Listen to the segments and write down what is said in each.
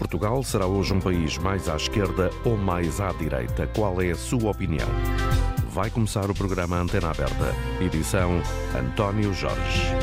Portugal será hoje um país mais à esquerda ou mais à direita? Qual é a sua opinião? Vai começar o programa Antena Aberta, edição António Jorge.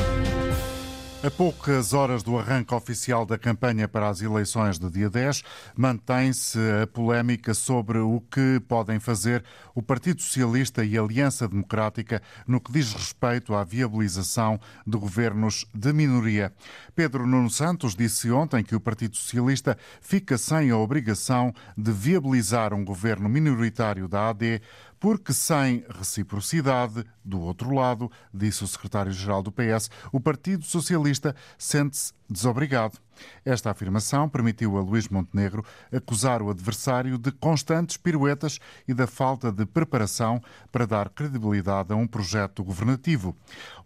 A poucas horas do arranque oficial da campanha para as eleições de dia 10, mantém-se a polémica sobre o que podem fazer o Partido Socialista e a Aliança Democrática no que diz respeito à viabilização de governos de minoria. Pedro Nuno Santos disse ontem que o Partido Socialista fica sem a obrigação de viabilizar um governo minoritário da AD porque sem reciprocidade, do outro lado, disse o secretário-geral do PS, o Partido Socialista sente-se desobrigado. Esta afirmação permitiu a Luís Montenegro acusar o adversário de constantes piruetas e da falta de preparação para dar credibilidade a um projeto governativo.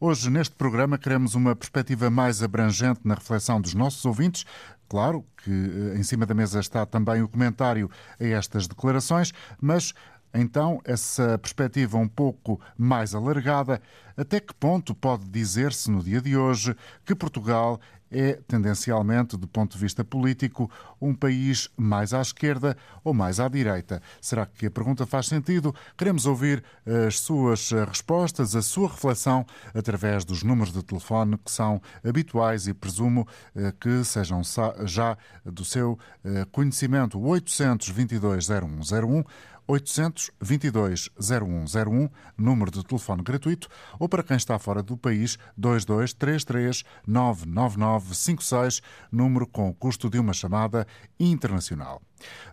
Hoje, neste programa, queremos uma perspectiva mais abrangente na reflexão dos nossos ouvintes. Claro que eh, em cima da mesa está também o comentário a estas declarações, mas então, essa perspectiva um pouco mais alargada, até que ponto pode dizer-se no dia de hoje que Portugal é, tendencialmente, do ponto de vista político, um país mais à esquerda ou mais à direita? Será que a pergunta faz sentido? Queremos ouvir as suas respostas, a sua reflexão, através dos números de telefone que são habituais e presumo eh, que sejam já do seu eh, conhecimento. 822 0101 822 0101, número de telefone gratuito, ou para quem está fora do país, 2233 99956, número com custo de uma chamada internacional.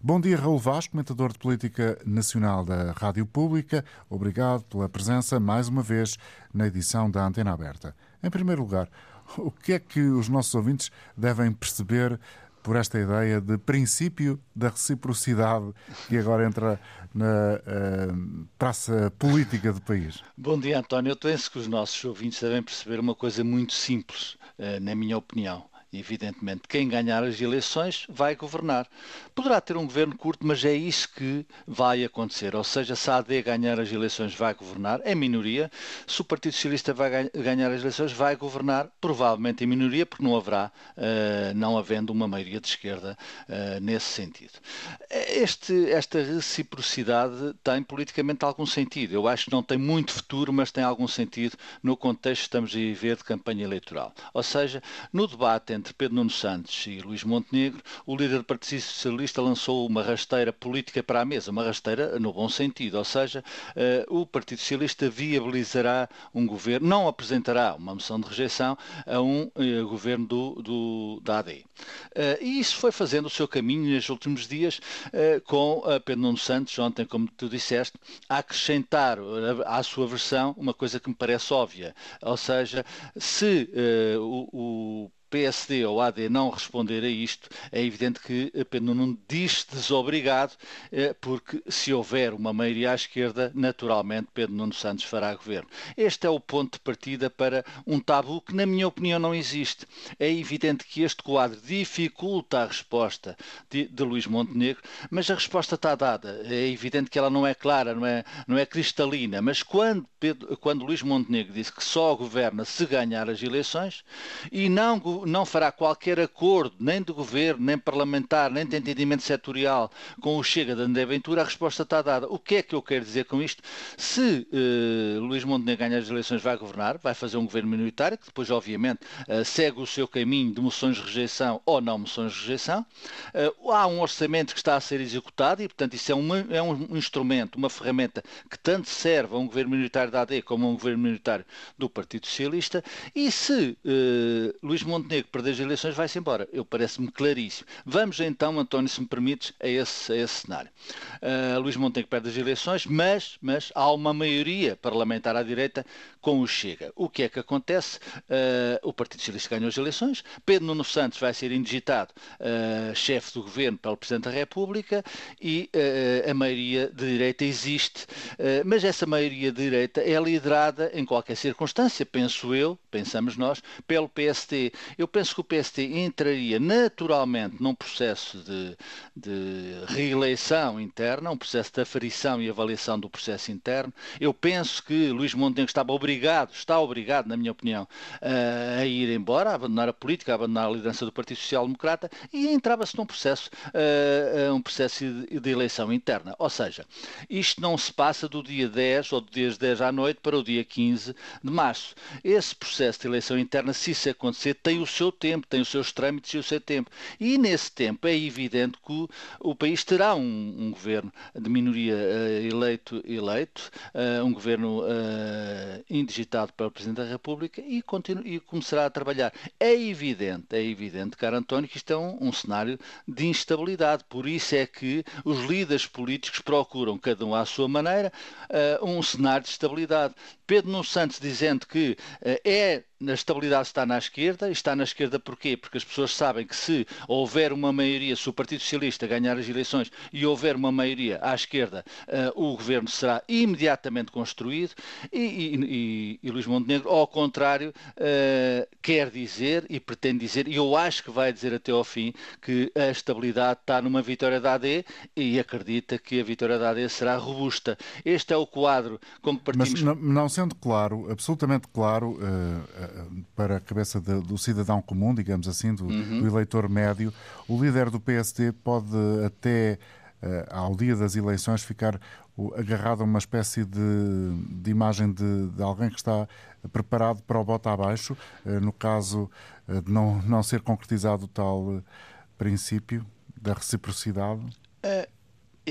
Bom dia, Raul Vaz, comentador de política nacional da Rádio Pública. Obrigado pela presença mais uma vez na edição da Antena Aberta. Em primeiro lugar, o que é que os nossos ouvintes devem perceber por esta ideia de princípio da reciprocidade que agora entra na uh, política do país. Bom dia, António. Eu penso que os nossos ouvintes devem perceber uma coisa muito simples, uh, na minha opinião. Evidentemente, quem ganhar as eleições vai governar. Poderá ter um governo curto, mas é isso que vai acontecer. Ou seja, se a AD ganhar as eleições, vai governar, é minoria. Se o Partido Socialista vai ganhar as eleições, vai governar, provavelmente em minoria, porque não haverá, uh, não havendo uma maioria de esquerda uh, nesse sentido. Este, esta reciprocidade tem politicamente algum sentido. Eu acho que não tem muito futuro, mas tem algum sentido no contexto que estamos a viver de campanha eleitoral. Ou seja, no debate entre Pedro Nuno Santos e Luís Montenegro, o líder do Partido Socialista lançou uma rasteira política para a mesa, uma rasteira no bom sentido, ou seja, uh, o Partido Socialista viabilizará um governo, não apresentará uma moção de rejeição a um uh, governo do, do, da AD. Eh, e isso foi fazendo o seu caminho nos últimos dias com Pedro Nuno Santos, ontem, como tu disseste, a acrescentar à sua versão uma coisa que me parece óbvia, ou seja, se o, o PSD ou AD não responder a isto, é evidente que Pedro Nuno diz desobrigado, eh, porque se houver uma maioria à esquerda, naturalmente Pedro Nuno Santos fará governo. Este é o ponto de partida para um tabu que, na minha opinião, não existe. É evidente que este quadro dificulta a resposta de, de Luís Montenegro, mas a resposta está dada. É evidente que ela não é clara, não é, não é cristalina, mas quando, Pedro, quando Luís Montenegro disse que só governa se ganhar as eleições e não não fará qualquer acordo, nem de governo, nem parlamentar, nem de entendimento setorial com o Chega de André Ventura, a resposta está dada. O que é que eu quero dizer com isto? Se uh, Luís Montenegro ganhar as eleições, vai governar, vai fazer um governo minoritário, que depois, obviamente, uh, segue o seu caminho de moções de rejeição ou não moções de rejeição. Uh, há um orçamento que está a ser executado e, portanto, isso é, uma, é um instrumento, uma ferramenta que tanto serve a um governo minoritário da AD como a um governo minoritário do Partido Socialista. E se Luís Montenegro Montenegro perder as eleições vai-se embora. Eu parece-me claríssimo. Vamos então, António, se me permites, a esse, a esse cenário. Uh, Luís Montenegro perde as eleições, mas, mas há uma maioria parlamentar à direita com o Chega. O que é que acontece? Uh, o Partido Socialista ganhou as eleições, Pedro Nuno Santos vai ser indigitado uh, chefe do governo pelo Presidente da República e a maioria de direita existe, mas essa maioria de direita é liderada em qualquer circunstância, penso eu, pensamos nós, pelo PSD Eu penso que o PST entraria naturalmente num processo de, de reeleição interna, um processo de aferição e avaliação do processo interno. Eu penso que Luís Montenegro estava obrigado, está obrigado, na minha opinião, a ir embora, a abandonar a política, a abandonar a liderança do Partido Social Democrata e entrava-se num processo, um processo de eleição interna. Ou seja, isto não se passa do dia 10 ou do dia 10 à noite para o dia 15 de março. Esse processo de eleição interna, se isso acontecer, tem o seu tempo, tem os seus trâmites e o seu tempo. E nesse tempo é evidente que o, país terá um, um, governo de minoria uh, eleito, eleito uh, um governo uh, indigitado para o Presidente da República e, continu, e começará a trabalhar. É evidente, é evidente, caro António, que isto é um, um cenário de instabilidade. Por isso é que os líderes políticos procuram, cada um à sua maneira, um cenário de estabilidade. Pedro Nuno Santos dizendo que é a estabilidade está na esquerda. E está na esquerda porquê? Porque as pessoas sabem que se houver uma maioria, se o Partido Socialista ganhar as eleições e houver uma maioria à esquerda, uh, o governo será imediatamente construído. E, e, e, e Luís Montenegro, ao contrário, uh, quer dizer e pretende dizer, e eu acho que vai dizer até ao fim, que a estabilidade está numa vitória da AD e acredita que a vitória da AD será robusta. Este é o quadro com que partimos. Mas não, não sendo claro, absolutamente claro, uh, para a cabeça de, do cidadão comum, digamos assim, do, uhum. do, eleitor médio, o líder do PSD pode até uh, ao dia das eleições ficar agarrado a uma espécie de, de imagem de, de, alguém que está preparado para o bota abaixo, uh, no caso uh, de não, não ser concretizado o tal princípio da reciprocidade?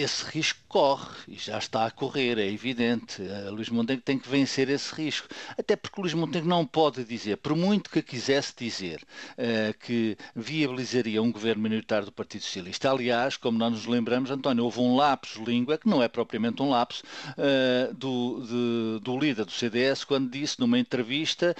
Esse risco corre e já está a correr, é evidente. Uh, Luís Montenegro tem que vencer esse risco. Até porque Luís Montenegro não pode dizer, por muito que quisesse dizer, uh, que viabilizaria um governo minoritário do Partido Socialista. Aliás, como nós nos lembramos, António, houve um lapso de língua, que não é propriamente um lapso, uh, do, de, do líder do CDS, quando disse numa entrevista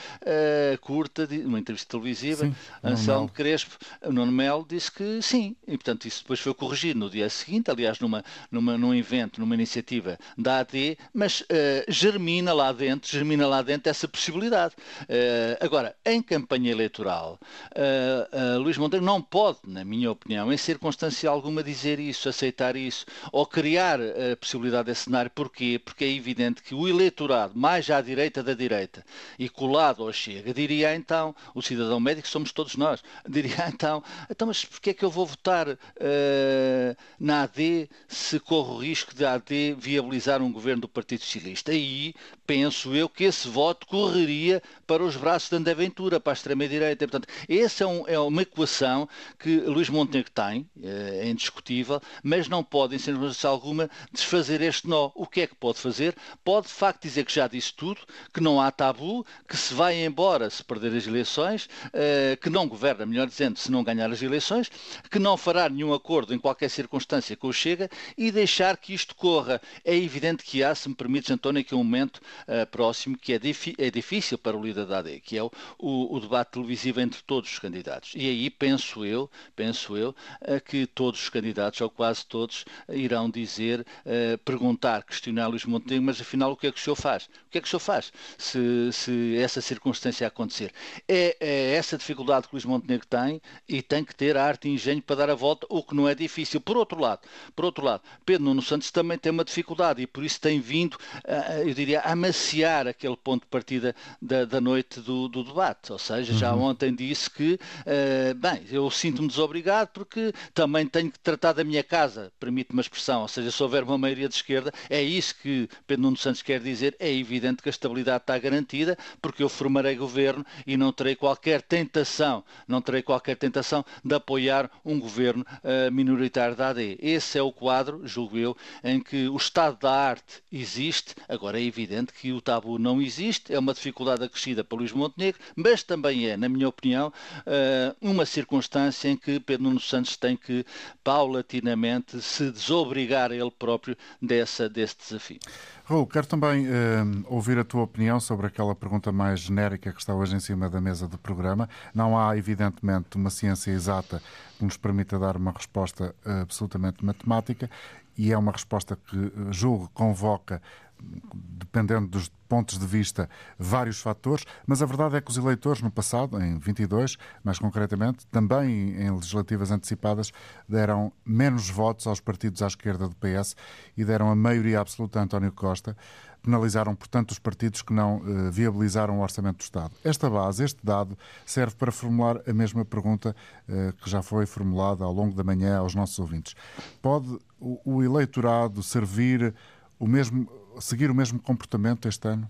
curta, numa entrevista televisiva, sim, Anselmo Crespo, Nuno Melo, disse que sim. E, portanto, isso depois foi corrigido no dia seguinte, aliás, numa numa, num evento, numa iniciativa da AD, mas uh, germina lá dentro, germina lá dentro essa possibilidade. Uh, agora, em campanha eleitoral, uh, Luís Monteiro não pode, na minha opinião, em circunstância alguma dizer isso, aceitar isso, ou criar a possibilidade desse cenário. Porquê? Porque é evidente que o eleitorado, mais à direita da direita, e colado ao Chega, diria então, o cidadão médico somos todos nós, diria então, então mas porquê é que eu vou votar na AD se corre o risco de a AD viabilizar um governo do Partido Socialista. Aí penso eu que esse voto correria para os braços de André Ventura, para a extrema-direita. Portanto, essa é, um, é, uma equação que Luís Montenegro tem, é, é indiscutível, mas não pode, em circunstância alguma, desfazer este nó. O que é que pode fazer? Pode, de facto, dizer que já disse tudo, que não há tabu, que se vai embora se perder as eleições, eh, que não governa, melhor dizendo, se não ganhar as eleições, que não fará nenhum acordo em qualquer circunstância com o Chega e deixar que isto corra. É evidente que há, se me permites, António, aqui um momento uh, próximo que é, é, difícil para o líder da AD, que é o, o, o, debate televisivo entre todos os candidatos. E aí penso eu, penso eu, uh, que todos os candidatos, ou quase todos, irão dizer, uh, perguntar, questionar Luís Montenegro, mas afinal o que é que o senhor faz? O que é que o senhor faz se, se essa circunstância acontecer? É, é essa dificuldade que Luís Montenegro tem e tem que ter a arte e engenho para dar a volta, o que não é difícil. Por outro lado, por outro lado, Pedro Nuno Santos também tem uma dificuldade e por isso tem vindo, eu diria, a amaciar aquele ponto de partida da, da noite do, do, debate. Ou seja, já uhum. ontem disse que, uh, bem, eu sinto-me desobrigado porque também tenho que tratar da minha casa, permite uma expressão. Ou seja, se houver uma maioria de esquerda, é isso que Pedro Nuno Santos quer dizer. É evidente que a estabilidade está garantida porque eu formarei governo e não terei qualquer tentação, não terei qualquer tentação de apoiar um governo minoritário da AD. Esse é o quadro, julgo eu, em que o estado da arte existe. Agora é evidente que o tabu não existe, é uma dificuldade acrescida para Luís Montenegro, mas também é, na minha opinião, eh, uma circunstância em que Pedro Nuno Santos tem que paulatinamente se desobrigar ele próprio dessa, desse desafio. Raul, quero também uh, ouvir a tua opinião sobre aquela pergunta mais genérica que está hoje em cima da mesa do programa. Não há, evidentemente, uma ciência exata que nos permita dar uma resposta uh, absolutamente matemática e é uma resposta que, julgo, convoca dependendo dos pontos de vista, vários fatores, mas a verdade é que os eleitores no passado, em 22, mais concretamente, também em legislativas antecipadas, deram menos votos aos partidos à esquerda do PS e deram a maioria absoluta a António Costa. Penalizaram, portanto, os partidos que não uh, viabilizaram o orçamento do Estado. Esta base, este dado, serve para formular a mesma pergunta uh, que já foi formulada ao longo da manhã aos nossos ouvintes. Pode o, o eleitorado servir o mesmo seguir o mesmo comportamento este ano?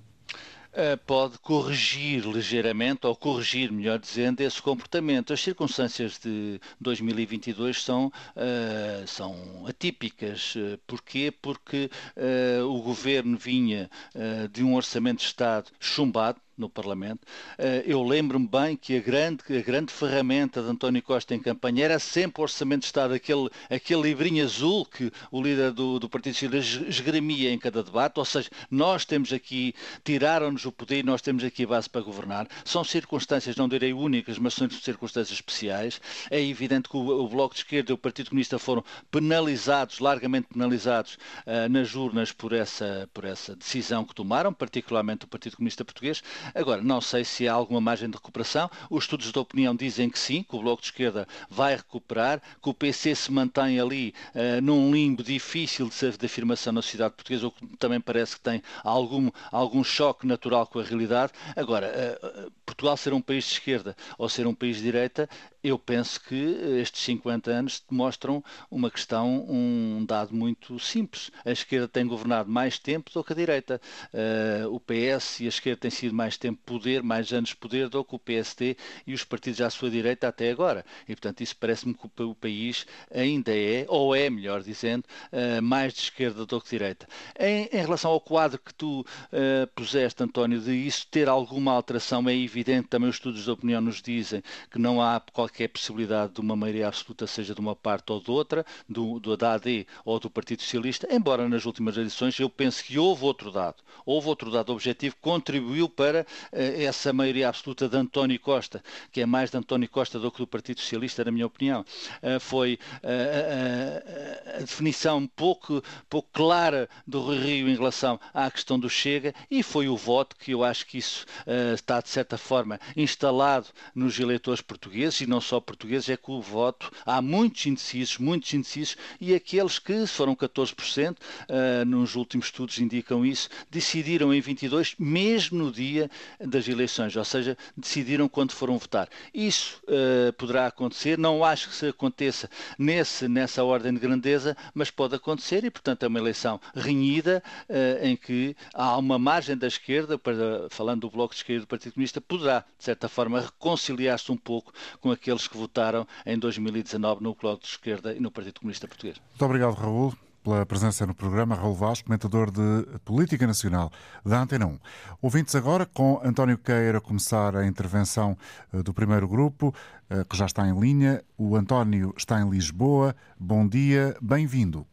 Eh, pode corrigir ligeiramente, ou corrigir, melhor dizendo, esse comportamento. As circunstâncias de 2022 são, uh, são atípicas. Porquê? Porque uh, o governo vinha uh, de um orçamento de Estado chumbado, no Parlamento. Eh, eu lembro-me bem que a grande, a grande ferramenta de António Costa em campanha era sempre o Orçamento de Estado, aquele, aquele livrinho azul que o líder do, do Partido Socialista esgrimia em cada debate, ou seja, nós temos aqui, tiraram-nos o poder nós temos aqui a base para governar. São circunstâncias, não direi únicas, mas são circunstâncias especiais. É evidente que o, o Bloco de Esquerda e o Partido Comunista foram penalizados, largamente penalizados uh, nas urnas por essa, por essa decisão que tomaram, particularmente o Partido Comunista Português. Agora, não sei se há alguma margem de recuperação. Os estudos de opinião dizem que sim, que o Bloco de Esquerda vai recuperar, que o PC se mantém ali uh, num limbo difícil de, de afirmação na sociedade portuguesa, o que também parece que tem algum, algum choque natural com a realidade. Agora, uh, Portugal ser um país de esquerda ou ser um país de direita, eu penso que estes 50 anos mostram uma questão, um dado muito simples. A esquerda tem governado mais tempo do que a direita. Uh, o PS e a esquerda têm sido mais tempo poder, mais anos poder do que o PSD e os partidos à sua direita até agora. E, portanto, isso parece-me que o país ainda é, ou é, melhor dizendo, uh, mais de esquerda do que de direita. Em, em relação ao quadro que tu uh, puseste, António, de isso ter alguma alteração, é evidente, também os estudos de opinião nos dizem que não há qualquer possibilidade de uma maioria absoluta, seja de uma parte ou de outra, do, do da AD ou do Partido Socialista, embora nas últimas eleições eu penso que houve outro dado, houve outro dado objetivo que contribuiu para essa maioria absoluta de António Costa, que é mais de António Costa do que do Partido Socialista, na minha opinião. Uh, foi uh, a definição pouco, pouco clara do Rio em relação à questão do Chega e foi o voto que eu acho que isso está, de certa forma, instalado nos eleitores portugueses e não só portugueses, é que o voto, há muitos indecisos, muitos indecisos, e aqueles que foram 14%, uh, nos últimos estudos indicam isso, decidiram em 22, mesmo no dia das eleições, ou seja, decidiram quando foram votar. Isso uh, poderá acontecer, não acho que se aconteça nesse, nessa ordem de grandeza, mas pode acontecer e, portanto, é uma eleição renhida uh, em que há uma margem da esquerda, para, falando do Bloco de Esquerda do Partido Comunista, poderá, de certa forma, reconciliar-se um pouco com aqueles que votaram em 2019 no Bloco de Esquerda e no Partido Comunista Português. Muito obrigado, Raul pela presença no programa. Raul Vaz, comentador de Política Nacional da Antena 1. Ouvintes agora com António Queira começar a intervenção eh, do primeiro grupo, eh, que já está em linha. O António está em Lisboa. Bom dia, bem-vindo.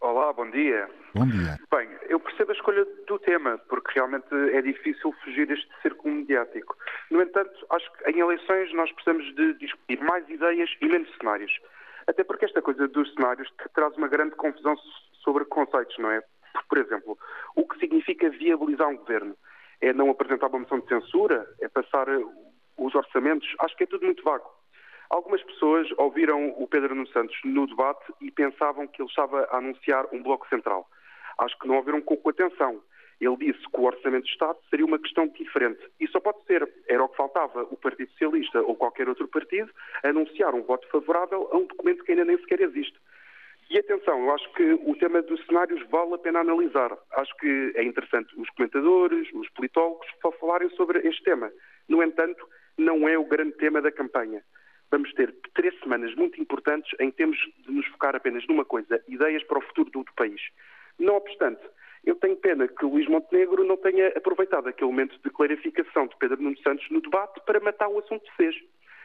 Olá, bom dia. Bom dia. Bem, eu percebo a escolha do tema, porque realmente é difícil fugir este círculo mediático. No entanto, acho que em eleições nós precisamos de discutir mais ideias e menos cenários. Até porque esta coisa dos cenários traz uma grande confusão sobre conceitos, não é? Por exemplo, o que significa viabilizar um governo? É não apresentar uma moção de censura? É passar eh, os orçamentos? Acho que é tudo muito vago. Algumas pessoas ouviram o Pedro Nuno Santos no debate e pensavam que ele estava a anunciar um bloco central. Acho que não ouviram com atenção. Ele disse que o Orçamento de Estado seria uma questão diferente. E só pode ser. Era o que faltava o Partido Socialista ou qualquer outro partido anunciar um voto favorável a um documento que ainda nem sequer existe. E atenção, eu acho que o tema dos cenários vale a pena analisar. Acho que é interessante os comentadores, os politólogos, falarem sobre este tema. No entanto, não é o grande tema da campanha. Vamos ter três semanas muito importantes em que temos de nos focar apenas numa coisa: ideias para o futuro do, país. Não obstante, eu tenho pena que Luís Montenegro não tenha aproveitado aquele momento de clarificação de Pedro Nuno Santos no debate para matar o assunto que fez.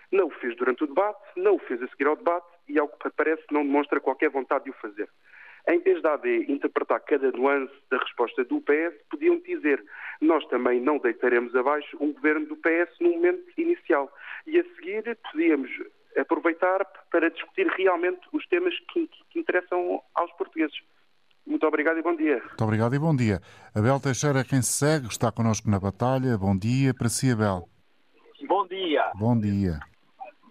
Não o fez durante o debate, não o fez a seguir ao debate e, ao que parece, não demonstra qualquer vontade de o fazer. Em vez da AD interpretar cada nuance da resposta do PS, podiam dizer nós também não deitaremos abaixo um governo do PS no momento inicial. E a seguir podíamos aproveitar para discutir realmente os temas que, que interessam aos portugueses. Muito obrigado e bom dia. Muito obrigado e bom dia. Abel Teixeira é quem se segue, está connosco na batalha. Bom dia para si, Abel. Bom dia. Bom dia.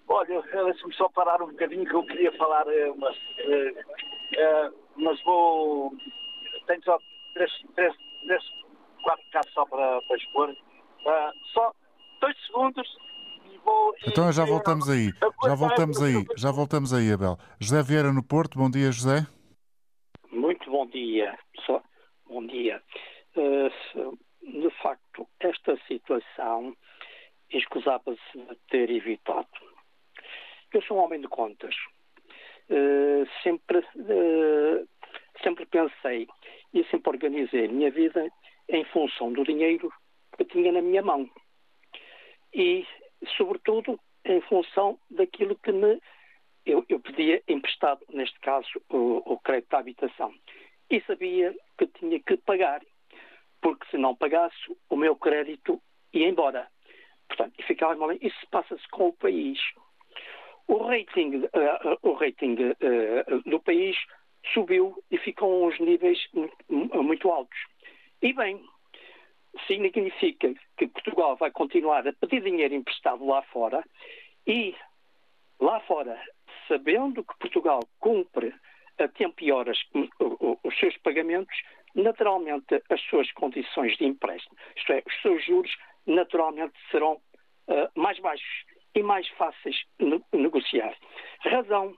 Olha, deixa-me só parar um bocadinho que eu queria falar, eh, mas, uh, mas vou. Tenho só três, três, três quatro casos só para, para expor. Uh, só dois segundos e vou. Então já voltamos aí. Já voltamos aí. Já voltamos aí, Abel. José Vieira no Porto. Bom dia, José. Bom dia. Só, bom dia. de facto, esta situação escusava-se de ter evitado eu sou um homem de contas. Uh, sempre, uh, sempre pensei e sempre organizei a minha vida em função do dinheiro que tinha na minha mão. E, sobretudo, em função daquilo que me eu, eu pedia emprestado, neste caso, o, o crédito à habitação. E sabia que tinha que pagar, porque se não pagasse, o meu crédito ia embora. Portanto, e ficava Isso passa-se com o país. O rating, uh, o rating uh, do país subiu e ficou a uns níveis muito altos. E bem, significa que Portugal vai continuar a pedir dinheiro emprestado lá fora e lá fora, sabendo que Portugal cumpre a tempo e horas os seus pagamentos, naturalmente as suas condições de empréstimo, isto é, os seus juros, naturalmente serão uh, mais baixos e mais fáceis de negociar. Razão,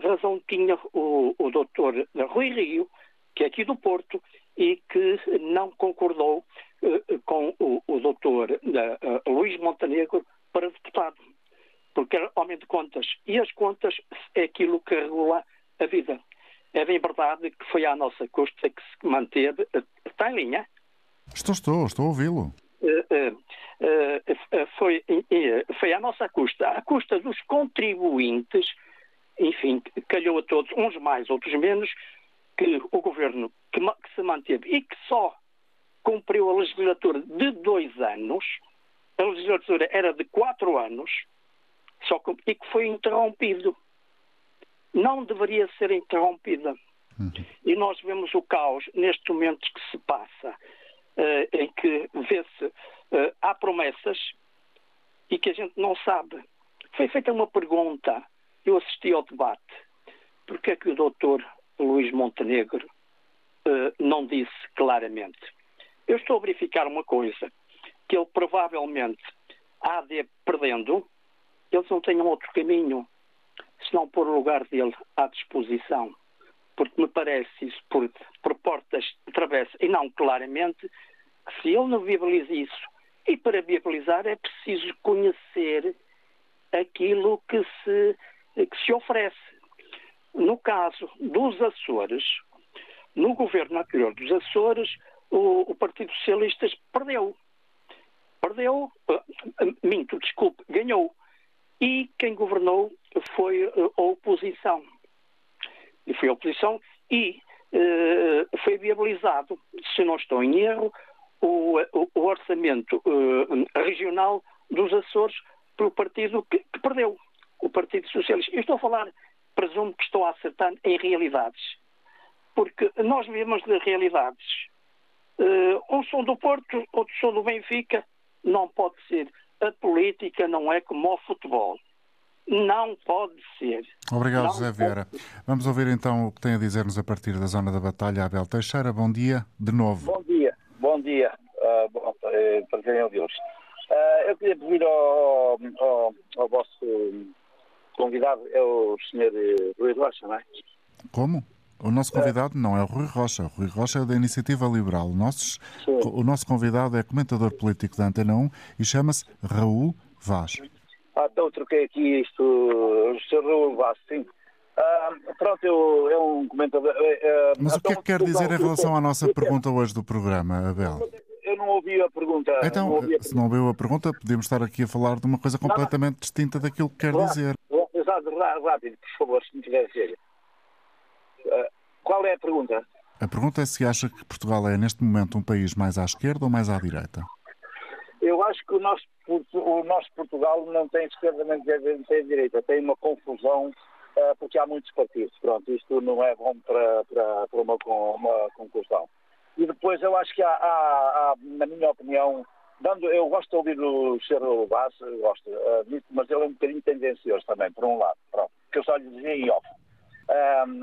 razão tinha o, o doutor Rui Rio, que é aqui do Porto, e que não concordou uh, com o, o doutor uh, Luís Montenegro para deputado, porque era homem de contas. E as contas é aquilo que regula a vida. É bem verdade que foi à nossa custa que se manteve. Está em linha? Estou, estou, estou a ouvi-lo. Uh, uh, foi, foi à nossa custa, à custa dos contribuintes, enfim, calhou a todos, uns mais, outros menos, que o governo que, que se manteve e que só cumpriu a legislatura de dois anos, a legislatura era de quatro anos, só que, e que foi interrompido. Não deveria ser interrompida. Uhum. E nós vemos o caos neste momento que se passa uh, em que vê-se, uh, há promessas e que a gente não sabe. Foi feita uma pergunta, eu assisti ao debate, porque é que o doutor Luís Montenegro uh, não disse claramente? Eu estou a verificar uma coisa, que ele provavelmente há de perdendo, eles não tenham outro caminho, senão pôr o lugar dele à disposição porque me parece isso por, por portas de travessa e não claramente, se ele não viabiliza isso, e para viabilizar é preciso conhecer aquilo que se, que se oferece. No caso dos Açores, no governo anterior dos Açores, o, o Partido Socialista perdeu. Perdeu, uh, minto, desculpe, ganhou. E quem governou foi a oposição e foi a oposição, e uh, foi viabilizado, se não estou em erro, o, o, orçamento uh, regional dos Açores pelo partido que, que, perdeu, o Partido Socialista. Eu estou a falar, presumo que estou a acertar em realidades, porque nós vivemos de realidades. Uh, um som do Porto, outro som do Benfica, não pode ser. A política não é como o futebol. Não pode ser. Obrigado, não José Vieira. Vamos ouvir então o que tem a dizer-nos a partir da zona da Batalha, Abel Teixeira. Bom dia, de novo. Bom dia, bom dia. Uh, bom, uh, prazer em ouvi-los. Uh, eu queria pedir ao, ao, ao, vosso convidado, é o Sr. Rui Rocha, não é? Como? O nosso convidado não é o Rui Rocha. O Rui Rocha é da Iniciativa Liberal. O nosso, o nosso convidado é comentador político da Antena 1 e chama-se Raul Vaz. Ah, então troquei aqui isto, o Sr. Raul Vaz, sim. Ah, pronto, eu, é um comentador. Uh, Mas então, o que é que quer dizer em relação à nossa pergunta hoje do programa, Abel? Eu não ouvi a pergunta. Então, não a pergunta. se não ouviu a pergunta, podemos estar aqui a falar de uma coisa completamente não, distinta daquilo que quer rápido, dizer. Exato, rápido, por favor, se me tiver sério. Uh, qual é a pergunta? A pergunta é se acha que Portugal é, neste momento, um país mais à esquerda ou mais à direita? Eu acho que o nosso, o nosso Portugal não tem esquerda nem tem direita, tem uma confusão porque há muitos partidos. Pronto, isto não é bom para, para, para uma, uma conclusão. E depois eu acho que há, há, há, na minha opinião, dando, eu gosto de ouvir o Sr. Vaz, gosto, uh, mas ele é um bocadinho tendencioso também, por um lado, pronto, que eu só lhe dizia em off.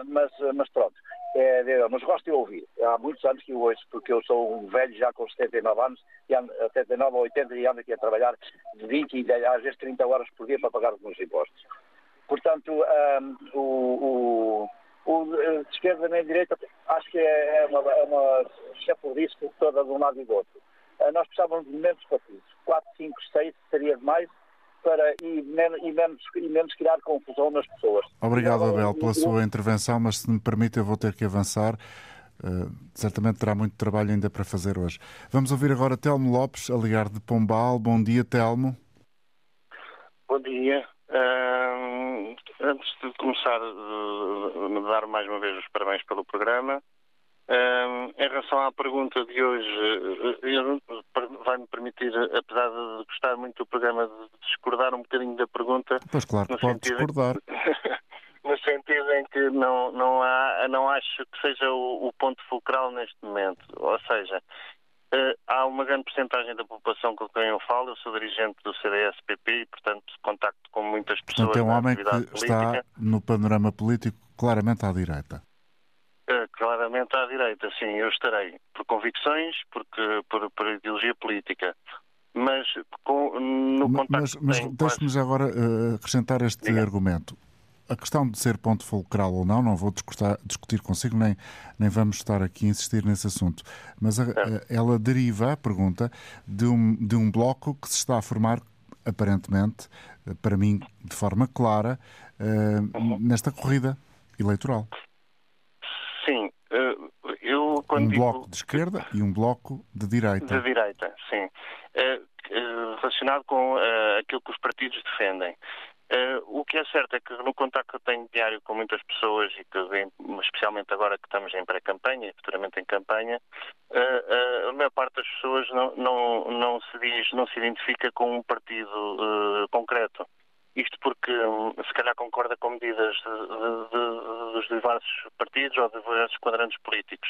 Mas, mas pronto, é, mas gosto de ouvir. Há muitos anos que eu ouço, porque eu sou um velho já com 79 anos, e ando, 79 ou 80 e ando aqui a trabalhar de 20 e às vezes 30 horas por dia para pagar os meus impostos. Portanto, um, o, o, o, de esquerda nem de direita, acho que é, é uma, é uma chapulice toda de um lado e do outro. Uh, nós precisávamos de menos partidos. 4, 5, 6 seria demais para e menos, e menos, e menos criar confusão nas pessoas. Obrigado, Abel, pela sua intervenção, mas se me permite, eu vou ter que avançar. Uh, certamente terá muito trabalho ainda para fazer hoje. Vamos ouvir agora Telmo Lopes, a ligar de Pombal. Bom dia, Telmo. Bom dia. Uh, antes de começar, uh, dar mais uma vez os parabéns pelo programa. Uh, em relação à pergunta de hoje, vai-me permitir, apesar de gostar muito do programa, de discordar um bocadinho da pergunta. Pois claro, pode sentido, discordar. no sentido em que não, não, há, não acho que seja o, o ponto fulcral neste momento. Ou seja, Uh, há uma grande porcentagem da população com quem eu falo, eu sou dirigente do CDS-PP e, portanto, contacto com muitas pessoas portanto, é um homem que política. está no panorama político claramente à direita. Claramente à direita, sim, eu estarei. Por convicções, porque, por, por ideologia política. Mas com, no contacto... Mas, mas deixe-nos agora uh, acrescentar este Diga. argumento a questão de ser ponto fulcral ou não, não vou discutir, discutir consigo, nem, nem vamos estar aqui a insistir nesse assunto. Mas a, a, ela deriva, a pergunta, de um, de um bloco que se está a formar, aparentemente, para mim, de forma clara, uh, nesta corrida eleitoral. Sim. Uh, eu, um digo... bloco de esquerda e um bloco de direita. De direita, sim. Uh, relacionado com aquilo que os partidos defendem. O que é certo é que no contacto que eu tenho diário com muitas pessoas e que especialmente agora que estamos em pré-campanha e futuramente em campanha, a maior parte das pessoas não, não, não, se diz, não se identifica com um partido concreto. Isto porque um, se calhar concorda com medidas de, de, de, dos diversos partidos ou de diversos quadrantes políticos.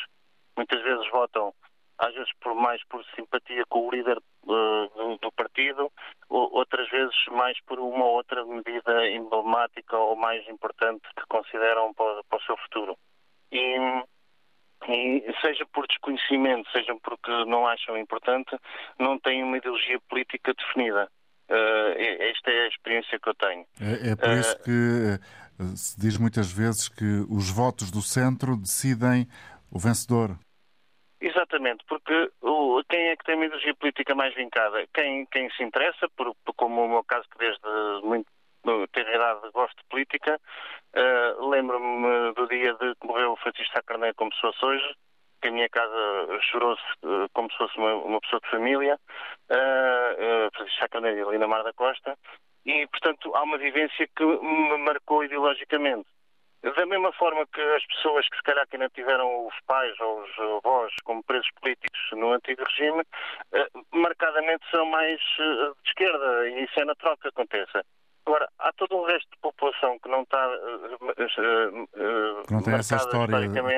Muitas vezes votam às vezes por mais por simpatia com o líder uh, do, do, partido, outras vezes mais por uma ou outra medida emblemática ou mais importante que consideram para, para o seu futuro. E, e, seja por desconhecimento, seja porque não acham importante, não têm uma ideologia política definida. Uh, esta é a experiência que eu tenho. É, é por uh, isso que se diz muitas vezes que os votos do centro decidem o vencedor. Exatamente, porque o, quem é que tem uma ideologia política mais vincada? Quem, quem se interessa, por, por, como o meu caso, que desde muito ter idade gosto de política. Uh, Lembro-me do dia de que morreu o Francisco Sá Carneiro como se fosse hoje, que a minha casa chorou-se uh, como se fosse uma, uma pessoa de família, uh, Francisco Sá Carneiro ali na Mar da Costa, e, portanto, há uma vivência que me marcou ideologicamente. Da mesma forma que as pessoas que se calhar que ainda tiveram os pais ou os avós como presos políticos no antigo regime, eh, marcadamente são mais eh, de esquerda e isso é natural que aconteça. Agora, há todo um resto de população que não está. Uh, que não tem essa história,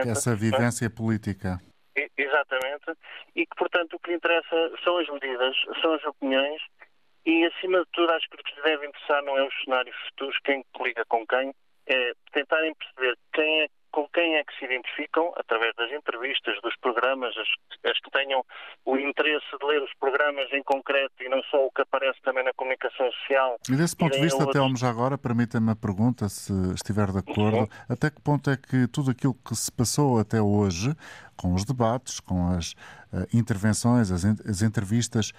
essa vivência política. Exatamente. E que, portanto, o que lhe interessa são as medidas, são as opiniões e, acima de tudo, acho que o que lhes deve interessar não é os cenários futuros, quem liga com quem, é tentarem perceber quem é, com quem é que se identificam, através das entrevistas, dos programas, as, as, que tenham o interesse de ler os programas em concreto e não só o que aparece também na comunicação social. E desse ponto de vista, outros... Telmo, já agora, permita-me a pergunta, se estiver de acordo, uhum. até que ponto é que tudo aquilo que se passou até hoje, com os debates, com as uh, intervenções, as, as entrevistas,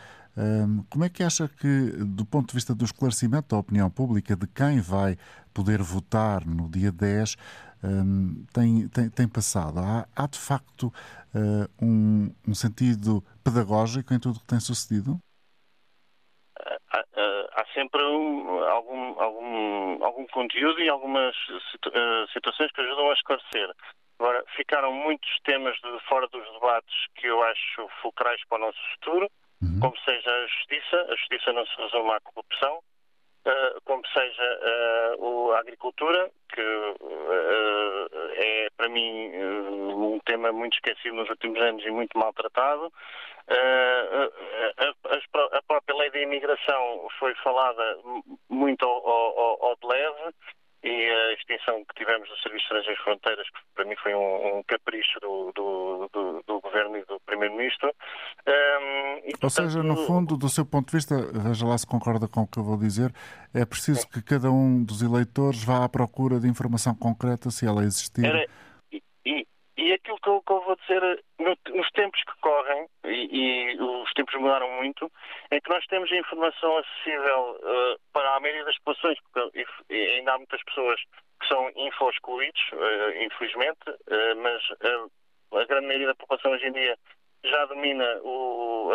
como é que acha que, do ponto de vista do esclarecimento da opinião pública, de quem vai poder votar no dia 10, tem, tem, tem passado? Há, há de facto ah, um, um, sentido pedagógico em tudo o que tem sucedido? Há, há sempre um, algum, algum, algum conteúdo e algumas ah, situações que ajudam a esclarecer. Agora, ficaram muitos temas de fora dos debates que eu acho fulcrais para o nosso futuro uhum. como seja a justiça, a justiça não se resume à corrupção, uh, como seja uh, a agricultura, que uh, é, para mim, um tema muito esquecido nos últimos anos e muito maltratado. A, própria lei da imigração foi falada muito ao, ao de leve e a extinção que tivemos do Serviço de Estrangeiros e Fronteiras, que para mim foi um, um capricho do, do, do, do, Governo e do Primeiro-Ministro. Um, Ou portanto, seja, no fundo, do seu ponto de vista, veja lá se concorda com o que eu vou dizer, é preciso sim. que cada um dos eleitores vá à procura de informação concreta, se ela existir. Era, e aquilo que eu, que eu vou dizer, no, nos tempos que correm, e, e, os tempos mudaram muito, é que nós temos a informação acessível uh, para a maioria das populações, porque ainda há muitas pessoas que são info-excluídos, uh, infelizmente, uh, mas a grande maioria da população hoje em dia já domina o, o,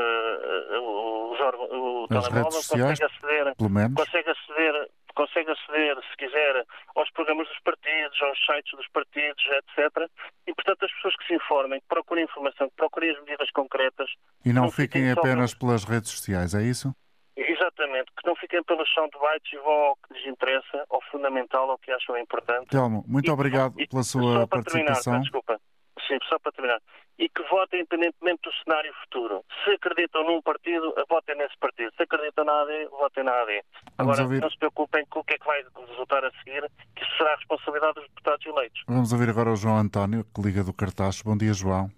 o, o telemóvel, consegue aceder, consegue aceder consegue aceder, se quiser, aos programas dos partidos, aos sites dos partidos, etc. E, portanto, as pessoas que se informem, que procurem informação, que procurem as medidas concretas. E não, não fiquem, fiquem apenas pelas redes sociais, é isso? Exatamente, que não fiquem pelos soundbites e vão ao que lhes interessa, ao fundamental, ao que acham importante. Telmo, muito e, obrigado e, pela sua participação. Terminar, desculpa. Sim, só para terminar. E que votem independentemente do cenário futuro. Se acreditam num partido, votem nesse partido. Se acreditam na AD, votem na AD. Agora, ouvir... não se preocupem com o que é que vai resultar a seguir, que isso será a responsabilidade dos deputados eleitos. Vamos ouvir agora o João António, que liga do cartaz. Bom dia, João.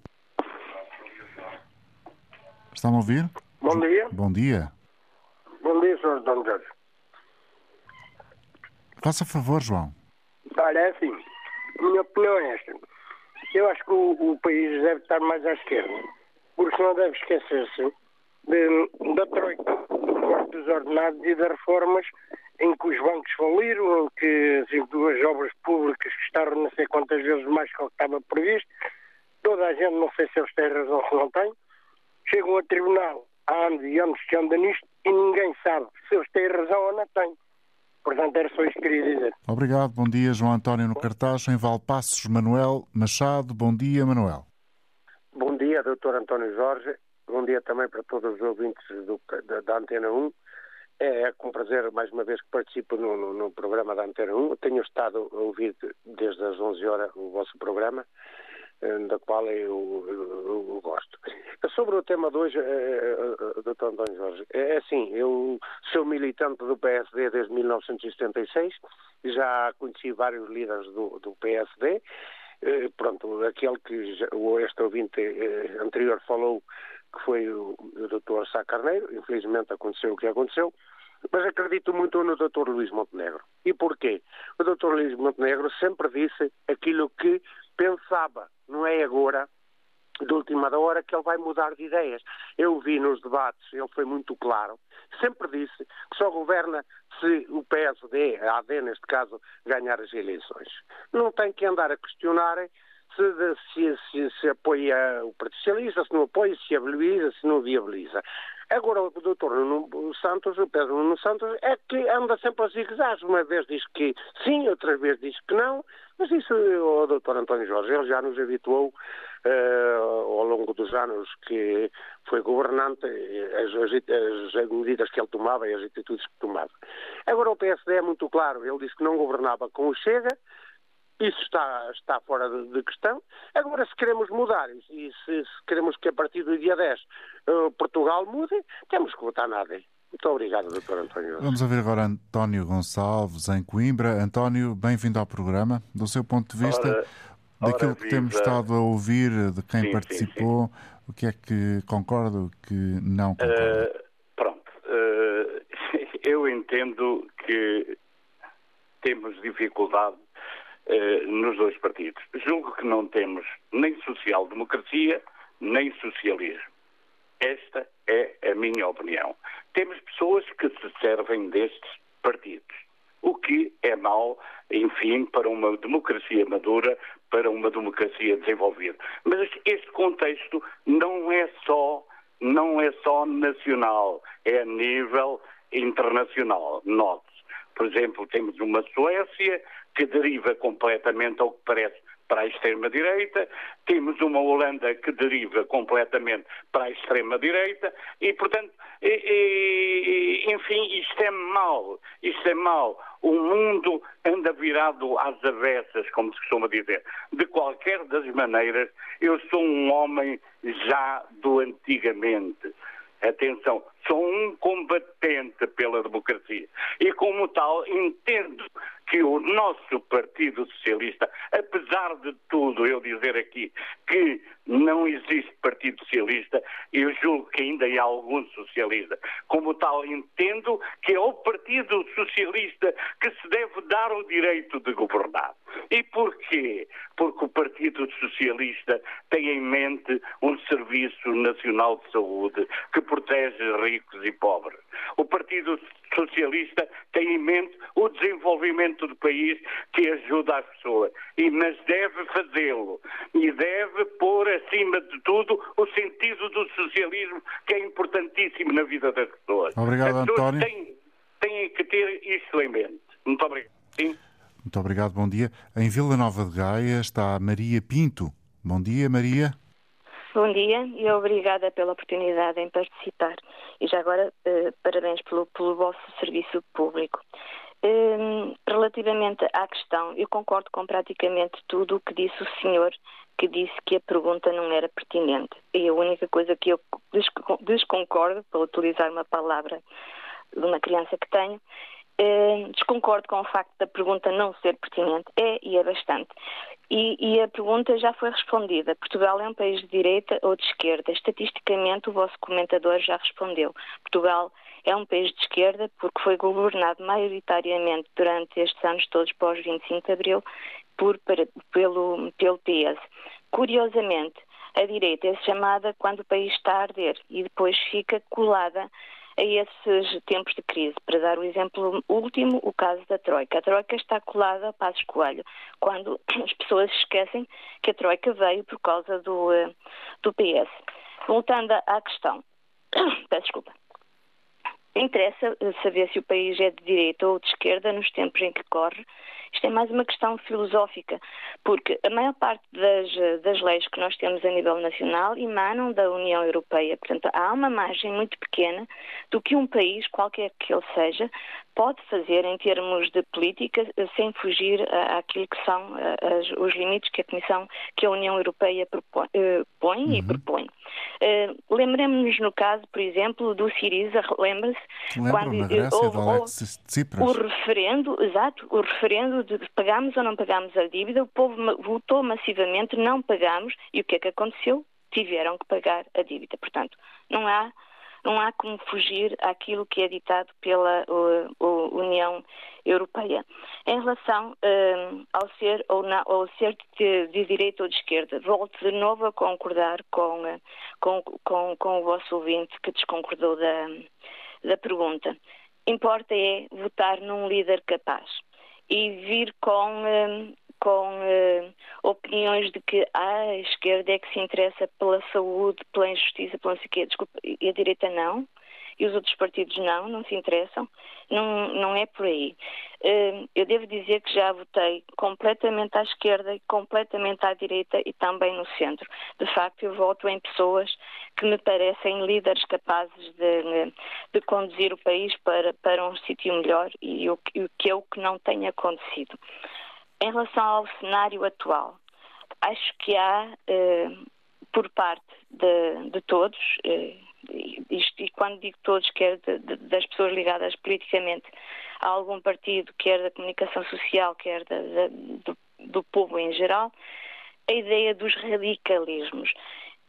Está-me a ouvir? Bom dia. Bom dia. Bom dia, Sr. António Jorge. Faça favor, João. Olha, é assim. Minha opinião é esta eu acho que o, o, país deve estar mais à esquerda, porque não deve esquecer-se de, da troika, do corte dos ordenados e das reformas em que os bancos faliram, em que as duas obras públicas custaram não sei quantas vezes mais que o que estava previsto. Toda a gente, não sei se eles têm razão ou não têm, chegam a tribunal há anos e anos que anda nisto e ninguém sabe se eles têm razão ou não têm. Portanto, era só isso que queria dizer. Obrigado. Bom dia, João António no cartaz, em Valpassos, Manuel Machado. Bom dia, Manuel. Bom dia, doutor António Jorge. Bom dia também para todos os ouvintes do, da, da, Antena 1. É, é com prazer, mais uma vez, que participo no, no, no programa da Antena 1. tenho estado a ouvir desde as 11 horas o vosso programa da qual eu, eu, eu, gosto. Sobre o tema de hoje, eh, eh, Dr. António Jorge, é assim, eu sou militante do PSD desde 1976, já conheci vários líderes do, do PSD, pronto, aquele que já, este ouvinte anterior falou que foi o, o Dr. Sá Carneiro, infelizmente aconteceu o que aconteceu, mas acredito muito no Dr. Luís Montenegro. E porquê? O Dr. Luís Montenegro sempre disse aquilo que pensava, não é agora, de última hora, que ele vai mudar de ideias. Eu vi nos debates, ele foi muito claro, sempre disse que só governa se o PSD, a AD neste caso, ganhar as eleições. Não tem que andar a questionar se, se, se, se apoia o Partido Socialista, se não apoia, se viabiliza, se não viabiliza. Agora, o doutor Nuno Santos, o Pedro Nuno Santos, é que anda sempre a zigue Uma vez diz que sim, outra vez diz que não. Mas isso, o doutor António Jorge, ele já nos habituou uh, ao longo dos anos que foi governante, as, as, as, medidas que ele tomava e as atitudes que tomava. Agora, o PSD é muito claro. Ele disse que não governava com o Chega, isso está, está fora de, questão. Agora, se queremos mudar e se, se, queremos que a partir do dia 10 uh, eh, Portugal mude, temos que votar nada. Muito obrigado, Dr. António. Vamos ouvir agora António Gonçalves, em Coimbra. António, bem-vindo ao programa. Do seu ponto de vista, ora, daquilo ora, que temos estado a ouvir, de quem sim, participou, sim, sim. o que é que concorda, o que não concorda? Uh, pronto. Uh, eu entendo que temos dificuldade eh, nos dois partidos. Julgo que não temos nem social-democracia, nem socialismo. Esta é a minha opinião. Temos pessoas que se servem destes partidos, o que é mau, enfim, para uma democracia madura, para uma democracia desenvolvida. Mas este contexto não é só não é só nacional, é a nível internacional. Note, por exemplo, temos uma Suécia que deriva completamente, ao que parece, para a extrema-direita, temos uma Holanda que deriva completamente para a extrema-direita e, portanto, e, e, enfim, isto é mau, isto é mau. O mundo anda virado às avessas, como se costuma dizer. De qualquer das maneiras, eu sou um homem já do antigamente. Atenção, sou um combatente pela democracia e, como tal, entendo que o nosso Partido Socialista, apesar de tudo eu dizer aqui que não existe Partido Socialista, eu julgo que ainda há algum socialista. Como tal, entendo que é o Partido Socialista que se deve dar o direito de governar. E porquê? Porque o Partido Socialista tem em mente um Serviço Nacional de Saúde que protege ricos e pobres. O Partido Socialista tem em mente o desenvolvimento do país que ajuda as pessoas. E, mas deve fazê-lo. E deve pôr acima de tudo o sentido do socialismo, que é importantíssimo na vida das pessoas. Obrigado, as pessoas António. Têm, têm que ter isto em mente. Muito obrigado. Sim. Muito obrigado, bom dia. Em Vila Nova de Gaia está Maria Pinto. Bom dia, Maria. Bom dia e obrigada pela oportunidade em participar. E já agora, eh, parabéns pelo, pelo vosso serviço público. Eh, relativamente à questão, eu concordo com praticamente tudo o que disse o senhor, que disse que a pergunta não era pertinente. E a única coisa que eu desconcordo, para utilizar uma palavra de uma criança que tenho, eh, desconcordo com o facto da pergunta não ser pertinente. É e é bastante. E, e, a pergunta já foi respondida. Portugal é um país de direita ou de esquerda? Estatisticamente, o vosso comentador já respondeu. Portugal é um país de esquerda porque foi governado maioritariamente durante estes anos todos pós 25 de Abril por, para, pelo, pelo PS. Curiosamente, a direita é chamada quando o país está a arder e depois fica colada a esses tempos de crise. Para dar o exemplo último, o caso da Troika. A Troika está colada a Passos Coelho, quando as pessoas esquecem que a Troika veio por causa do, eh, do PS. Voltando à questão, peço desculpa. Interessa saber se o país é de direita ou de esquerda nos tempos em que corre. Isto é mais uma questão filosófica, porque a maior parte das, das leis que nós temos a nível nacional emanam da União Europeia. Portanto, há uma margem muito pequena do que um país, qualquer que ele seja, pode fazer em termos de política sem fugir àquilo que são as, os limites que a Comissão, que a União Europeia propõe, põe uhum. e propõe. Uh, Lembremos-nos no caso, por exemplo, do Siriza, lembra-se quando houve, houve o referendo, exato, o referendo de pagamos ou não pagamos a dívida, o povo votou massivamente, não pagamos, e o que é que aconteceu? Tiveram que pagar a dívida. Portanto, não há não há como fugir àquilo que é ditado pela uh, uh, União Europeia. Em relação uh, ao ser ou ao ser de, de, direita ou de esquerda, volto de novo a concordar com, com, com, com o vosso ouvinte que desconcordou da, da pergunta. Importa é votar num líder capaz e vir com uh, com uh, opiniões de que ah, a esquerda é que se interessa pela saúde, pela injustiça, pela não sei quê. Desculpa, e a direita não? E os outros partidos não, não se interessam? Não, não é por aí. Uh, eu devo dizer que já votei completamente à esquerda e completamente à direita e também no centro. De facto, eu voto em pessoas que me parecem líderes capazes de, de conduzir o país para, para um sítio melhor e o que é o que não tem acontecido. Em relação ao cenário atual, acho que há, eh, por parte de, de todos, eh, isto, e quando digo todos, quer de, de, das pessoas ligadas politicamente a algum partido, quer da comunicação social, quer do, do povo em geral, a ideia dos radicalismos.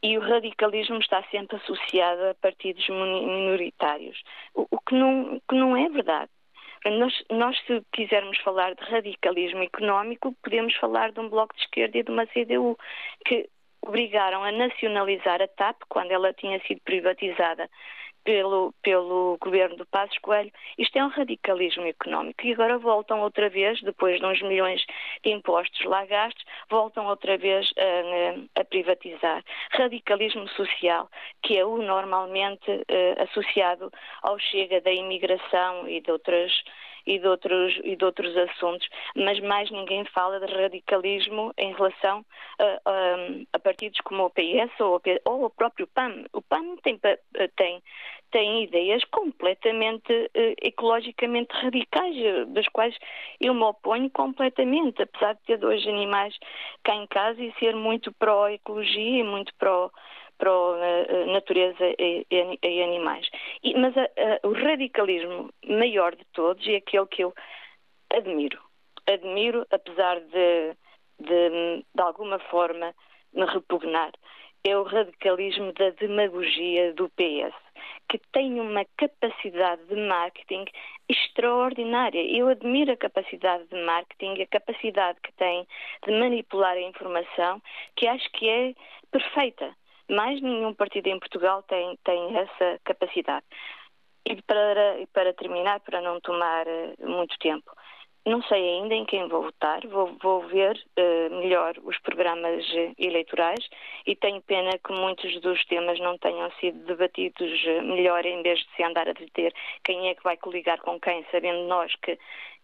E o radicalismo está sempre associado a partidos minoritários, o, o que, não, que não é verdade. Nós, nós, se quisermos falar de radicalismo económico, podemos falar de um bloco de esquerda e de uma CDU, que obrigaram a nacionalizar a TAP quando ela tinha sido privatizada pelo, pelo governo do Passos Coelho. Isto é um radicalismo económico. E agora voltam outra vez, depois de uns milhões de impostos lá gastos, voltam outra vez a, a privatizar. Radicalismo social, que é o normalmente uh, associado ao chega da imigração e de outras e de outros, e de outros assuntos, mas mais ninguém fala de radicalismo em relação a, a, a partidos como o PS ou, ou, o próprio PAN. O PAN tem, tem, tem ideias completamente uh, ecologicamente radicais, das quais eu me oponho completamente, apesar de ter dois animais cá em casa e ser muito pró-ecologia e muito pró pró-natureza e, e, e, animais. E, mas a, a, o radicalismo maior de todos é aquele que eu admiro. Admiro, apesar de, de, de alguma forma, me repugnar, é o radicalismo da demagogia do PS que tem uma capacidade de marketing extraordinária. Eu admiro a capacidade de marketing, a capacidade que tem de manipular a informação, que acho que é perfeita. Mais nenhum partido em Portugal tem, tem essa capacidade. E para, para terminar, para não tomar eh, muito tempo, não sei ainda em quem vou votar, vou, vou ver uh, melhor os programas eleitorais e tenho pena que muitos dos temas não tenham sido debatidos melhor em vez de se andar a debater quem é que vai coligar com quem, sabendo nós que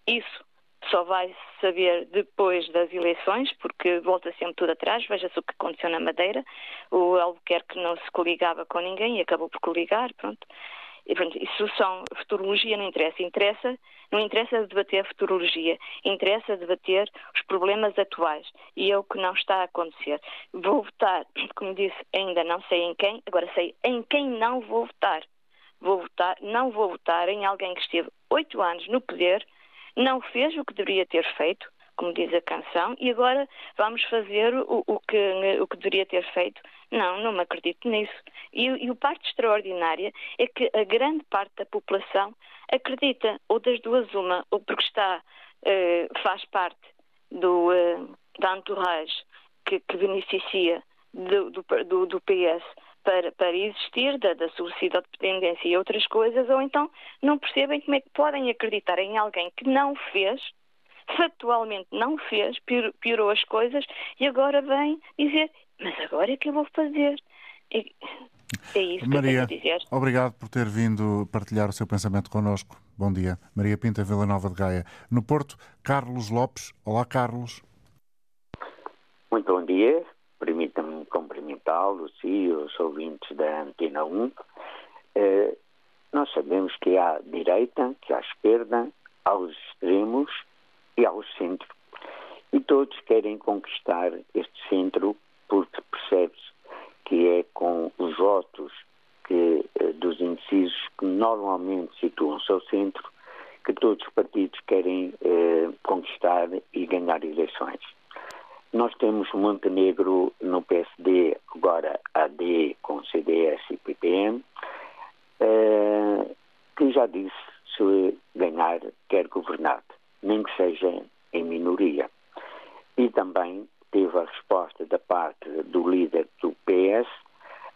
isso só vai saber depois das eleições, porque volta sempre tudo atrás. Veja-se o que aconteceu na Madeira. O Albuquerque não se coligava com ninguém e acabou por coligar, pronto. E, pronto, isso são futurologia, não interessa. interessa. Não interessa debater a futurologia, interessa debater os problemas atuais. E é o que não está a acontecer. Vou votar, como disse, ainda não sei em quem, agora sei em quem não vou votar. Vou votar, não vou votar em alguém que esteve oito anos no poder, não fez o que deveria ter feito, como diz a canção, e agora vamos fazer o, o, que, o que deveria ter feito. Não, não me acredito nisso. E, e o parte extraordinária é que a grande parte da população acredita, ou das duas uma, ou porque está, eh, faz parte do, eh, da entourage que, que beneficia do, do, do PS para, para existir, da, da suicidodependência e outras coisas, ou então não percebem como é que podem acreditar em alguém que não fez, factualmente não fez, piorou as coisas e agora vem dizer, mas agora é que eu vou fazer. E, é isso Maria, que eu dizer. obrigado por ter vindo partilhar o seu pensamento connosco. Bom dia. Maria Pinta, Vila Nova de Gaia. No Porto, Carlos Lopes. Olá, Carlos. Muito bom dia. Permita-me cumprimentá-los e os ouvintes da Antena 1. Eh, nós sabemos que há direita, que há esquerda, há os extremos e há o centro. E todos querem conquistar este centro porque percebe-se que é com os votos que, eh, dos indecisos que normalmente situam-se ao centro que todos os partidos querem eh, conquistar e ganhar eleições. Nós temos Montenegro no PSD, agora AD com CDS e PPM, eh, que já disse se ganhar quer governar, nem que seja em minoria. E também teve a resposta da parte do líder do PS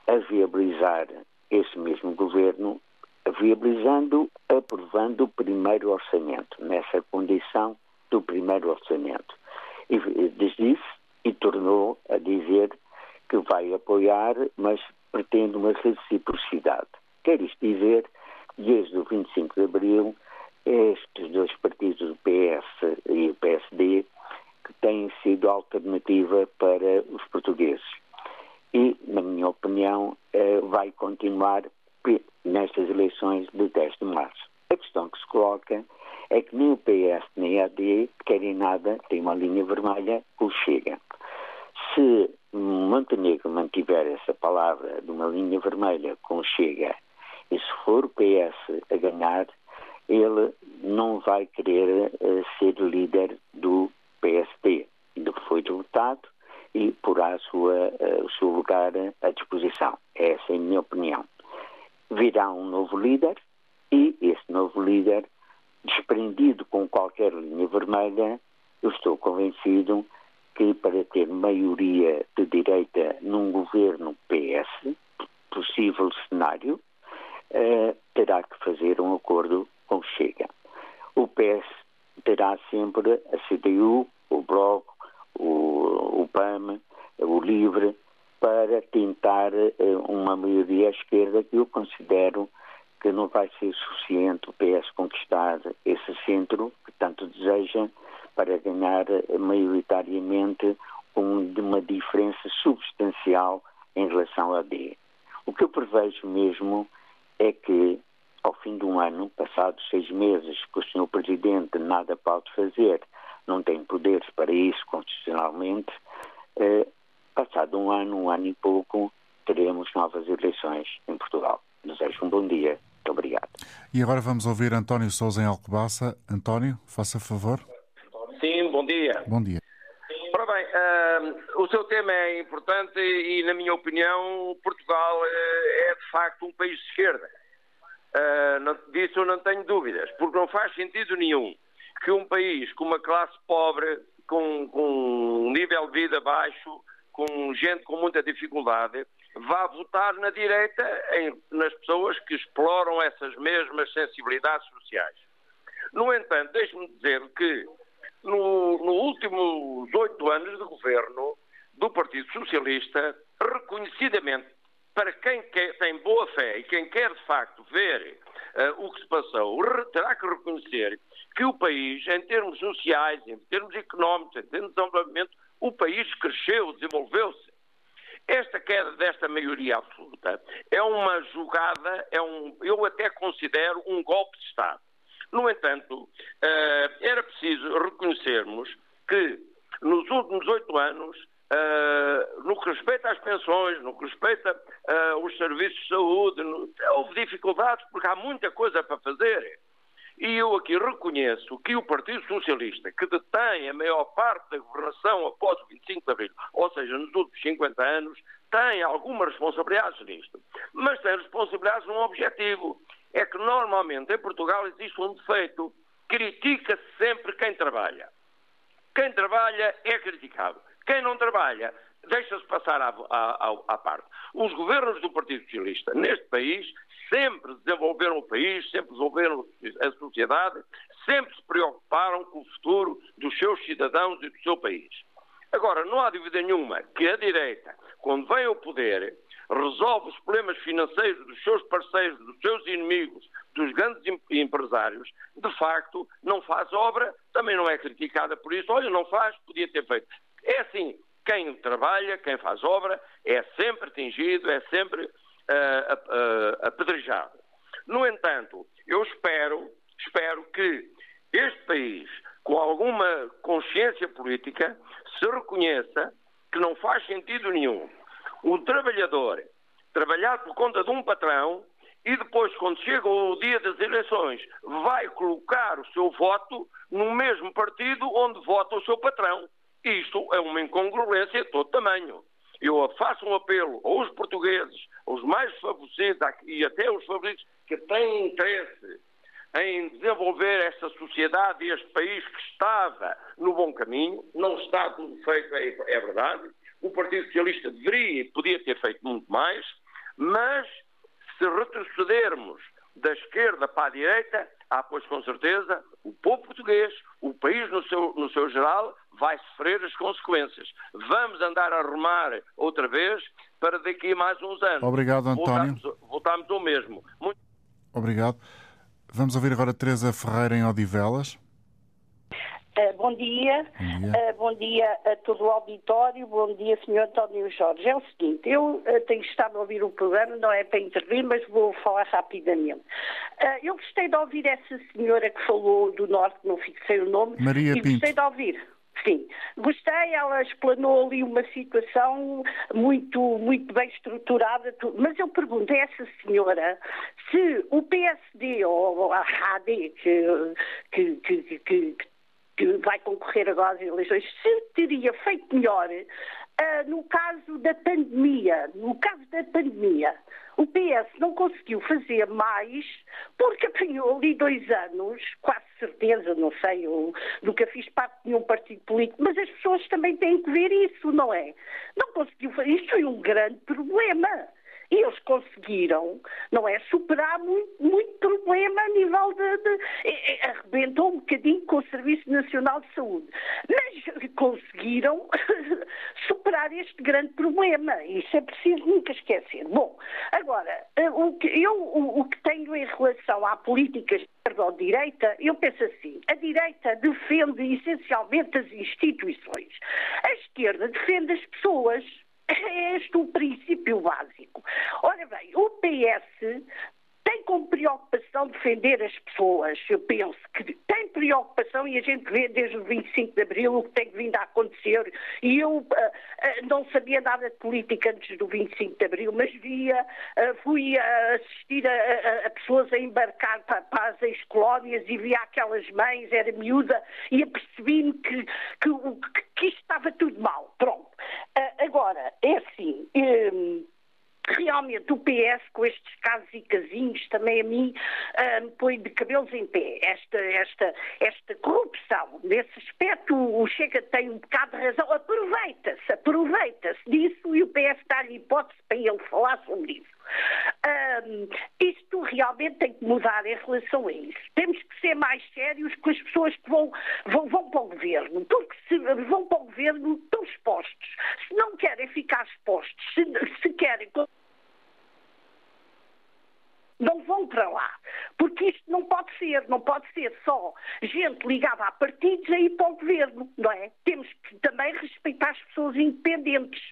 a viabilizar esse mesmo governo, viabilizando, aprovando o primeiro orçamento, nessa condição do primeiro orçamento. E desdisse e tornou a dizer que vai apoiar, mas pretende uma reciprocidade. Quer isto dizer, desde o 25 de abril, estes dois partidos, o PS e o PSD, que têm sido alternativa para os portugueses. E, na minha opinião, eh, vai continuar nestas eleições de 10 de março. A questão que se coloca é que nem o PS nem a AD querem nada, tem uma linha vermelha, o Chega. Se Montenegro mantiver essa palavra de uma linha vermelha com o Chega, e se for o PS a ganhar, ele não vai querer uh, ser líder do PSD, do que foi derrotado e porá a sua, uh, o seu lugar à disposição. Essa é a minha opinião. Virá um novo líder e esse novo líder desprendido com qualquer linha vermelha, eu estou convencido que para ter maioria de direita num governo PS, possível cenário, uh, terá que fazer um acordo com Chega. O PS terá sempre a CDU, o Bloco, o, o PAM, o LIVRE, para tentar uh, uma maioria à esquerda que eu considero que não vai ser suficiente o PS conquistar esse centro que tanto deseja para ganhar maioritariamente um, uma diferença substancial em relação à D. O que eu prevejo mesmo é que, ao fim de um ano, passados seis meses, que o Sr. Presidente nada pode fazer, não tem poderes para isso constitucionalmente, eh, passado um ano, um ano e pouco, teremos novas eleições em Portugal. Desejo um bom dia. Muito obrigado. E agora vamos ouvir António Souza em Alcobaça. António, faça favor. Sim, bom dia. Bom dia. Uh, o seu tema é importante e, na minha opinião, Portugal uh, é de facto um país de esquerda. Uh, não, disso eu não tenho dúvidas, porque não faz sentido nenhum que um país com uma classe pobre, com, com um nível de vida baixo, com gente com muita dificuldade, vá votar na direita em, nas pessoas que exploram essas mesmas sensibilidades sociais. No entanto, deixe-me dizer que no, no últimos oito anos de governo do Partido Socialista, reconhecidamente, para quem quer, tem boa fé e quem quer de facto ver uh, o que se passou, terá que reconhecer que o país, em termos sociais, em termos económicos, em termos de desenvolvimento, o país cresceu, desenvolveu-se. Esta queda desta maioria absoluta é uma jogada, é um, eu até considero um golpe de Estado. No entanto, uh, era preciso reconhecermos que nos últimos oito anos, uh, no que respeita às pensões, no que respeita aos uh, serviços de saúde, no, houve dificuldades porque há muita coisa para fazer. E eu aqui reconheço que o Partido Socialista, que detém a maior parte da governação após o 25 de Abril, ou seja, nos últimos 50 anos, tem algumas responsabilidades nisto. Mas tem responsabilidades num objetivo. É que normalmente em Portugal existe um defeito. Critica-se sempre quem trabalha. Quem trabalha é criticado. Quem não trabalha deixa-se passar à, à, à, parte. Os governos do Partido Socialista neste país sempre desenvolveram o país, sempre desenvolveram a sociedade, sempre se preocuparam com o futuro dos seus cidadãos e do seu país. Agora, não há dúvida nenhuma que a direita, quando vem ao poder, resolve os problemas financeiros dos seus parceiros, dos seus inimigos, dos grandes empresários, de facto, não faz obra, também não é criticada por isso. Olha, não faz, podia ter feito. É assim, quem trabalha, quem faz obra, é sempre atingido, é sempre uh, apedrejado. No entanto, eu espero, espero que este país, com alguma consciência política, se reconheça que não faz sentido nenhum o trabalhador trabalhar por conta de um patrão e depois, quando chega o dia das eleições, vai colocar o seu voto no mesmo partido onde vota o seu patrão. Isto é uma incongruência de todo tamanho. Eu faço um apelo aos portugueses, aos mais favorecidos e até aos favoritos que têm interesse em desenvolver esta sociedade e este país que estava no bom caminho, não está tudo feito, é, é verdade. O Partido Socialista deveria e podia ter feito muito mais, mas se retrocedermos da esquerda para a direita, há, pois com certeza, o povo português, o país no seu, no seu geral, vai sofrer as consequências. Vamos andar a remar outra vez para daqui a mais uns anos. Obrigado, António. Voltamos, voltamos ao mesmo. Muito... Obrigado. Vamos ouvir agora Teresa Ferreira em Odivelas. Uh, bom dia, bom dia. Uh, bom dia. a todo o auditório, bom dia, Sr. António Jorge. É o seguinte, eu uh, tenho estado a ouvir o programa, não é para intervir, mas vou falar rapidamente. eu gostei de ouvir essa senhora que falou do Norte, não fixei o nome, Maria e Pinto. gostei de ouvir. Sim, gostei, ela explanou ali uma situação muito, muito bem estruturada, mas eu pergunto a essa senhora se o PSD ou a AD que, que, que, que, que vai concorrer agora às eleições, se teria feito melhor uh, no caso da pandemia. No caso da pandemia, o PS não conseguiu fazer mais porque apanhou ali dois anos, quase certeza, não sei, eu nunca fiz parte de nenhum partido político, mas as pessoas também têm que ver isso, não é? Não conseguiu fazer. Isto foi um grande problema. Eles conseguiram, não é, superar muito, muito problema a nível de, de, arrebentou um bocadinho com o Serviço Nacional de Saúde. Mas conseguiram superar este grande problema. Isso é preciso nunca esquecer. Bom, agora, eh, o que, eu o, o que tenho em relação à política esquerda ou direita, eu penso assim: a direita defende essencialmente as instituições, a esquerda defende as pessoas. É este o princípio básico. Ora bem, o PS tem como preocupação defender as pessoas. Eu penso que tem preocupação e a gente vê desde o 25 de Abril o que tem vindo a acontecer. E eu uh, uh, não sabia nada de política antes do 25 de Abril, mas via, uh, fui assistir a, a, a, pessoas a embarcar para, para as ex-colónias e via aquelas mães, era miúda, e apercebi-me que, que, que, que isto estava tudo mal. Pronto. agora, é assim. Um, realmente o PS, com estes casos e casinhos, também a mim põe de cabelos em pé. Esta, esta, esta corrupção, nesse aspecto, o Chega tem um bocado de razão. Aproveita-se, aproveita-se disso e o PS dá-lhe hipótese para ele falar sobre isso. Um, isto realmente tem que mudar em relação a isso. Temos que ser mais sérios com as pessoas que vão, vão, vão para o governo, porque se vão para o governo estão expostos. Se não querem ficar expostos, se, se querem não vão para lá. Porque isto não pode ser, não pode ser só gente ligada a partidos ir para o governo, não é? Temos que também respeitar as pessoas independentes,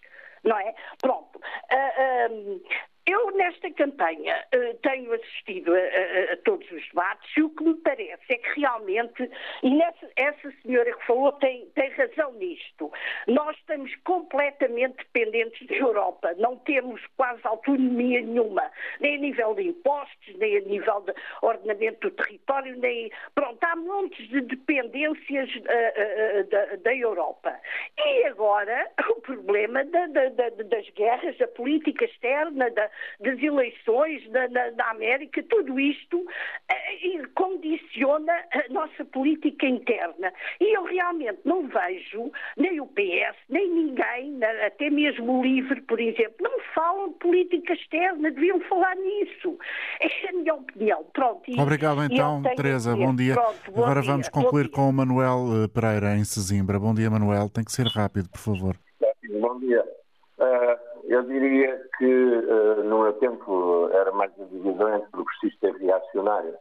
não é? Pronto. Uh, eu, nesta campanha, eh, tenho assistido a, a, a, todos os debates e o que me parece é que realmente, e nessa, essa senhora que falou tem, tem razão nisto, nós estamos completamente dependentes da Europa, não temos quase autonomia nenhuma, nem a nível de impostos, nem a nível de ordenamento do território, nem. Pronto, há montes de dependências uh, uh, da, da, Europa. E agora, o problema da, da, das guerras, da política externa, da das eleições na, na, na América, tudo isto eh, condiciona a nossa política interna. E eu realmente não vejo nem o PS, nem ninguém, até mesmo o LIVRE, por exemplo, não falam de política externa, deviam falar nisso. É a minha opinião. Pronto. E, Obrigado então, Teresa. Bom dia. Pronto, bom Agora dia. vamos concluir com o Manuel eh, Pereira em Sesimbra. Bom dia, Manuel. Tem que ser rápido, por favor. Bom dia. Uh, eu diria que uh, no meu tempo era mais a divisão entre progressista e reacionário.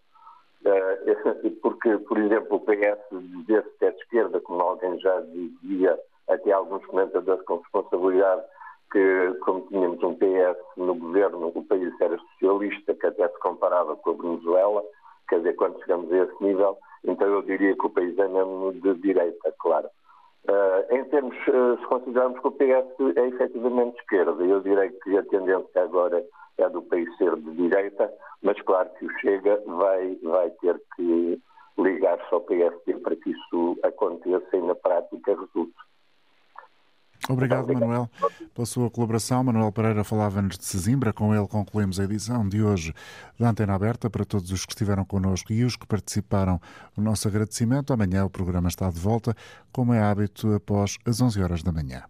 Uh, porque, por exemplo, o PS dizer-se que é de esquerda, como alguém já dizia, até alguns comentadores com responsabilidade, que como tínhamos um PS no governo, o país era socialista, que até se comparava com a Venezuela, quer dizer, quando chegamos a esse nível, então eu diria que o país é mesmo de direita, claro. Uh, em termos, uh, se considerarmos que o PS é efetivamente de esquerda, eu direi que a tendência agora é do país ser de direita, mas claro que o Chega vai, vai ter que ligar-se ao PSD para que isso aconteça e na prática resulte. Obrigado, Manuel, pela sua colaboração. Manuel Pereira falava-nos de Sesimbra. Com ele concluímos a edição de hoje da Antena Aberta para todos os que estiveram connosco e os que participaram. O nosso agradecimento. Amanhã o programa está de volta, como é hábito, após as 11 horas da manhã.